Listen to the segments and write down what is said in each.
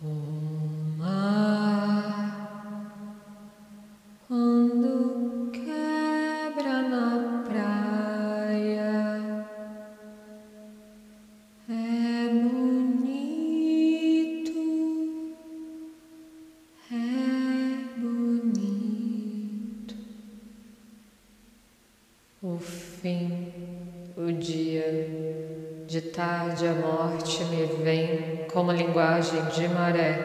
É é. O fim, o dia de tarde a morte me vem como linguagem de maré.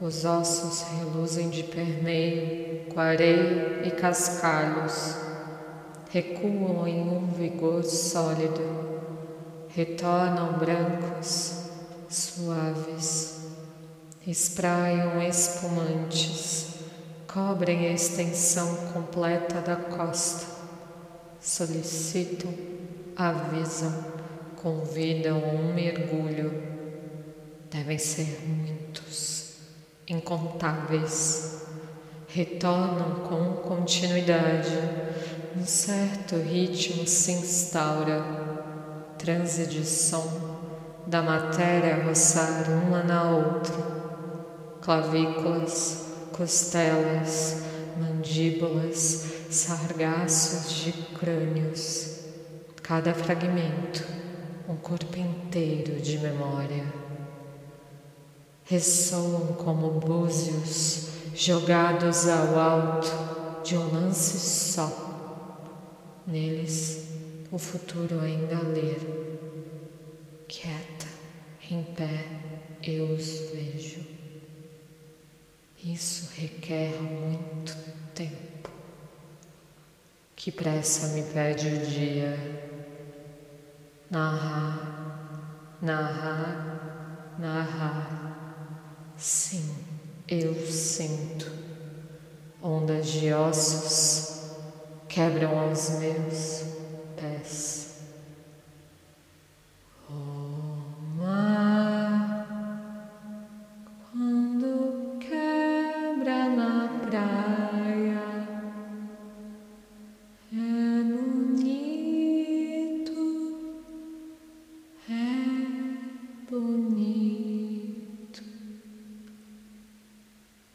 Os ossos reluzem de permeio, com areia e cascalhos. Recuam em um vigor sólido. Retornam brancos, suaves. Espraiam espumantes. Cobrem a extensão completa da costa. Solicitam, avisam convidam um mergulho. Devem ser muitos, incontáveis. Retornam com continuidade. Um certo ritmo se instaura. Transe de som da matéria roçar uma na outra. Clavículas, costelas, mandíbulas, sargaços de crânios. Cada fragmento um corpo inteiro de memória. Ressoam como búzios jogados ao alto de um lance só. Neles, o futuro ainda ler. Quieta, em pé, eu os vejo. Isso requer muito tempo. Que pressa me pede o dia narrar, narrar, narrar. Sim, eu sinto. Ondas de ossos quebram aos meus pés. Roma, quando quebra na praia.